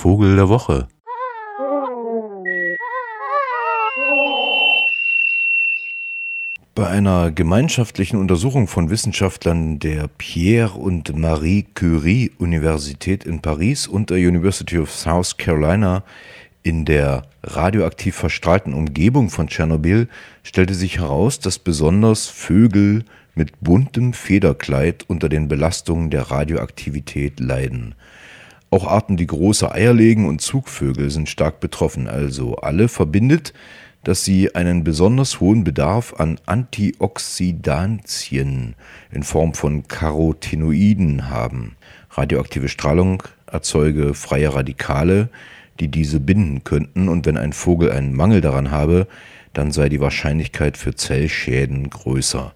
Vogel der Woche. Bei einer gemeinschaftlichen Untersuchung von Wissenschaftlern der Pierre und Marie Curie Universität in Paris und der University of South Carolina in der radioaktiv verstrahlten Umgebung von Tschernobyl stellte sich heraus, dass besonders Vögel mit buntem Federkleid unter den Belastungen der Radioaktivität leiden. Auch Arten, die große Eier legen und Zugvögel sind stark betroffen. Also alle verbindet, dass sie einen besonders hohen Bedarf an Antioxidantien in Form von Carotinoiden haben. Radioaktive Strahlung erzeuge freie Radikale, die diese binden könnten, und wenn ein Vogel einen Mangel daran habe, dann sei die Wahrscheinlichkeit für Zellschäden größer.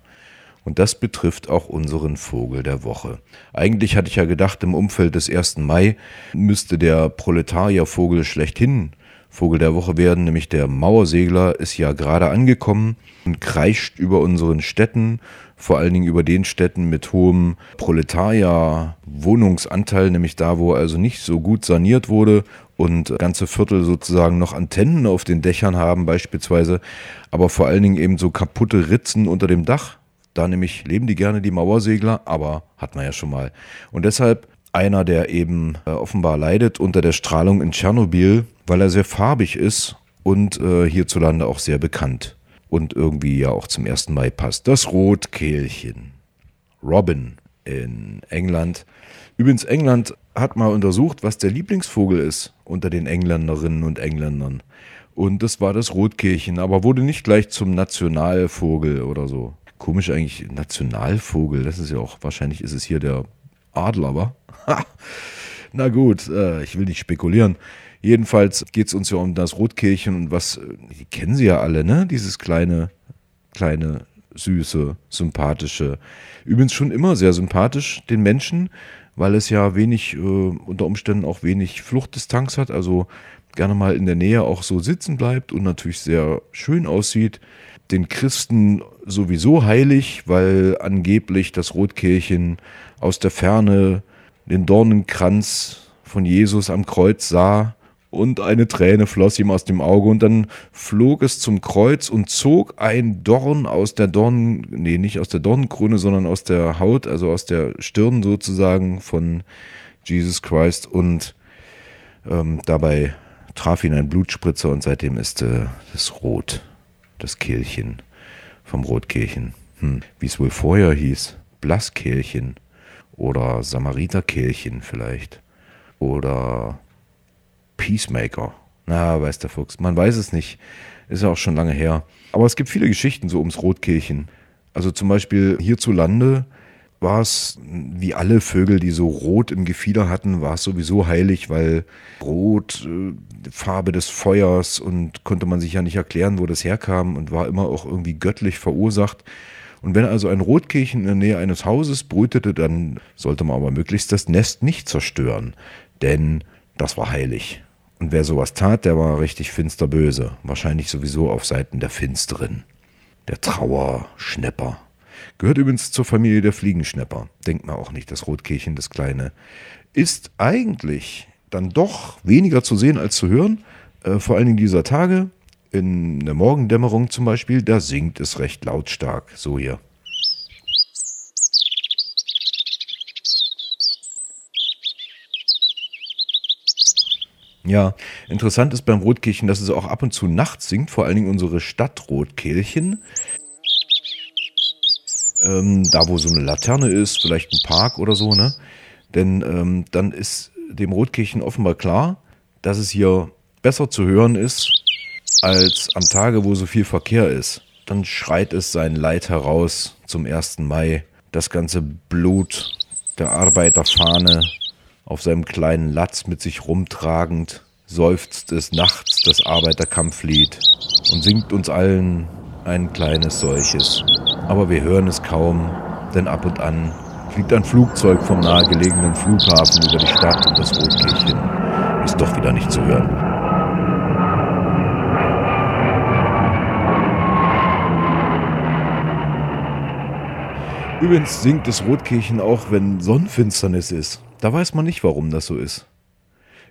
Und das betrifft auch unseren Vogel der Woche. Eigentlich hatte ich ja gedacht, im Umfeld des 1. Mai müsste der Proletariervogel schlechthin Vogel der Woche werden, nämlich der Mauersegler ist ja gerade angekommen und kreischt über unseren Städten, vor allen Dingen über den Städten mit hohem Proletarier-Wohnungsanteil, nämlich da, wo also nicht so gut saniert wurde und ganze Viertel sozusagen noch Antennen auf den Dächern haben beispielsweise, aber vor allen Dingen eben so kaputte Ritzen unter dem Dach. Da nämlich leben die gerne die Mauersegler, aber hat man ja schon mal. Und deshalb einer, der eben äh, offenbar leidet unter der Strahlung in Tschernobyl, weil er sehr farbig ist und äh, hierzulande auch sehr bekannt und irgendwie ja auch zum 1. Mai passt. Das Rotkehlchen. Robin in England. Übrigens, England hat mal untersucht, was der Lieblingsvogel ist unter den Engländerinnen und Engländern. Und das war das Rotkehlchen, aber wurde nicht gleich zum Nationalvogel oder so. Komisch eigentlich, Nationalvogel, das ist ja auch, wahrscheinlich ist es hier der Adler, wa? Na gut, äh, ich will nicht spekulieren. Jedenfalls geht es uns ja um das Rotkehlchen und was, äh, die kennen sie ja alle, ne? Dieses kleine, kleine, süße, sympathische. Übrigens schon immer sehr sympathisch den Menschen, weil es ja wenig, äh, unter Umständen auch wenig Fluchtdistanz hat, also gerne mal in der Nähe auch so sitzen bleibt und natürlich sehr schön aussieht. Den Christen sowieso heilig, weil angeblich das Rotkehlchen aus der Ferne den Dornenkranz von Jesus am Kreuz sah und eine Träne floss ihm aus dem Auge. Und dann flog es zum Kreuz und zog ein Dorn aus der Dornen, nee, nicht aus der Dornenkrone, sondern aus der Haut, also aus der Stirn sozusagen von Jesus Christ. Und ähm, dabei traf ihn ein Blutspritzer und seitdem ist äh, das Rot, das Kehlchen vom Rotkehlchen. Hm, wie es wohl vorher hieß, Blasskehlchen oder Samariterkehlchen vielleicht. Oder Peacemaker. Na, weiß der Fuchs. Man weiß es nicht. Ist ja auch schon lange her. Aber es gibt viele Geschichten so ums Rotkehlchen. Also zum Beispiel hierzulande war es, wie alle Vögel, die so rot im Gefieder hatten, war es sowieso heilig, weil Rot, äh, Farbe des Feuers und konnte man sich ja nicht erklären, wo das herkam und war immer auch irgendwie göttlich verursacht. Und wenn also ein Rotkehlchen in der Nähe eines Hauses brütete, dann sollte man aber möglichst das Nest nicht zerstören, denn das war heilig. Und wer sowas tat, der war richtig finster böse, wahrscheinlich sowieso auf Seiten der Finsteren. Der Trauerschnepper. Gehört übrigens zur Familie der Fliegenschnepper. Denkt man auch nicht, das Rotkehlchen, das Kleine. Ist eigentlich dann doch weniger zu sehen als zu hören, äh, vor allen Dingen dieser Tage in der Morgendämmerung zum Beispiel, da singt es recht lautstark. So hier. Ja, interessant ist beim Rotkehlchen, dass es auch ab und zu nachts singt, vor allen Dingen unsere Stadtrotkehlchen. Ähm, da, wo so eine Laterne ist, vielleicht ein Park oder so, ne? Denn ähm, dann ist dem Rotkehlchen offenbar klar, dass es hier besser zu hören ist, als am Tage, wo so viel Verkehr ist. Dann schreit es sein Leid heraus zum 1. Mai. Das ganze Blut der Arbeiterfahne auf seinem kleinen Latz mit sich rumtragend, seufzt es nachts das Arbeiterkampflied und singt uns allen ein kleines solches. Aber wir hören es kaum, denn ab und an fliegt ein Flugzeug vom nahegelegenen Flughafen über die Stadt und das Rotkehlchen ist doch wieder nicht zu hören. Übrigens singt das Rotkehlchen auch, wenn Sonnenfinsternis ist. Da weiß man nicht, warum das so ist.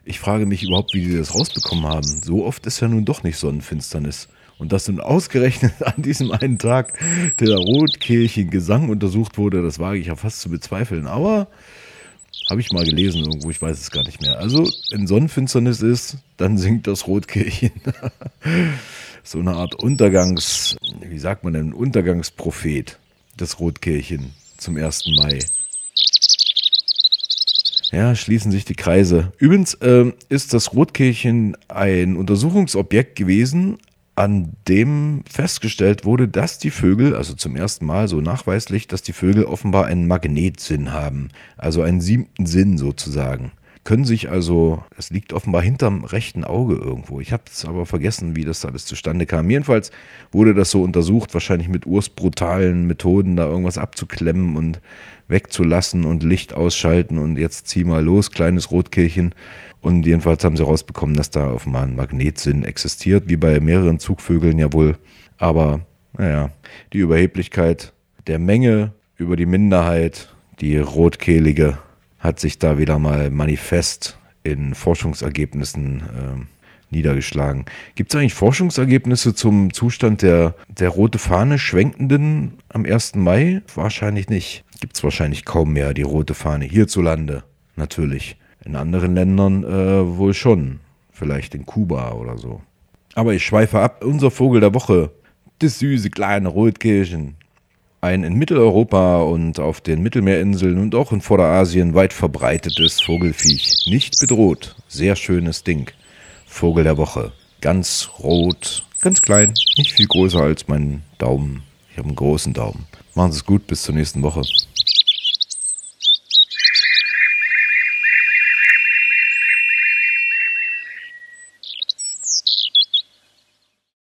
Ich frage mich überhaupt, wie die das rausbekommen haben. So oft ist ja nun doch nicht Sonnenfinsternis. Und dass nun ausgerechnet an diesem einen Tag der Rotkehlchen-Gesang untersucht wurde, das wage ich ja fast zu bezweifeln. Aber habe ich mal gelesen irgendwo, ich weiß es gar nicht mehr. Also, wenn Sonnenfinsternis ist, dann singt das Rotkehlchen. so eine Art Untergangs, wie sagt man denn, Untergangsprophet, das Rotkehlchen zum 1. Mai. Ja, schließen sich die Kreise. Übrigens äh, ist das Rotkehlchen ein Untersuchungsobjekt gewesen, an dem festgestellt wurde, dass die Vögel, also zum ersten Mal so nachweislich, dass die Vögel offenbar einen Magnetsinn haben, also einen siebten Sinn sozusagen. Können sich also, es liegt offenbar hinterm rechten Auge irgendwo. Ich habe es aber vergessen, wie das alles zustande kam. Jedenfalls wurde das so untersucht, wahrscheinlich mit ursbrutalen Methoden, da irgendwas abzuklemmen und wegzulassen und Licht ausschalten und jetzt zieh mal los, kleines Rotkehlchen. Und jedenfalls haben sie herausbekommen, dass da offenbar ein Magnetsinn existiert, wie bei mehreren Zugvögeln ja wohl. Aber naja, die Überheblichkeit der Menge über die Minderheit, die rotkehlige, hat sich da wieder mal manifest in Forschungsergebnissen äh, niedergeschlagen. Gibt es eigentlich Forschungsergebnisse zum Zustand der, der rote Fahne schwenkenden am 1. Mai? Wahrscheinlich nicht. Gibt es wahrscheinlich kaum mehr, die rote Fahne hierzulande. Natürlich. In anderen Ländern äh, wohl schon. Vielleicht in Kuba oder so. Aber ich schweife ab. Unser Vogel der Woche. Das süße kleine Rotkehlchen. Ein in Mitteleuropa und auf den Mittelmeerinseln und auch in Vorderasien weit verbreitetes Vogelfiech. Nicht bedroht. Sehr schönes Ding. Vogel der Woche. Ganz rot, ganz klein, nicht viel größer als mein Daumen. Ich habe einen großen Daumen. Machen Sie es gut, bis zur nächsten Woche.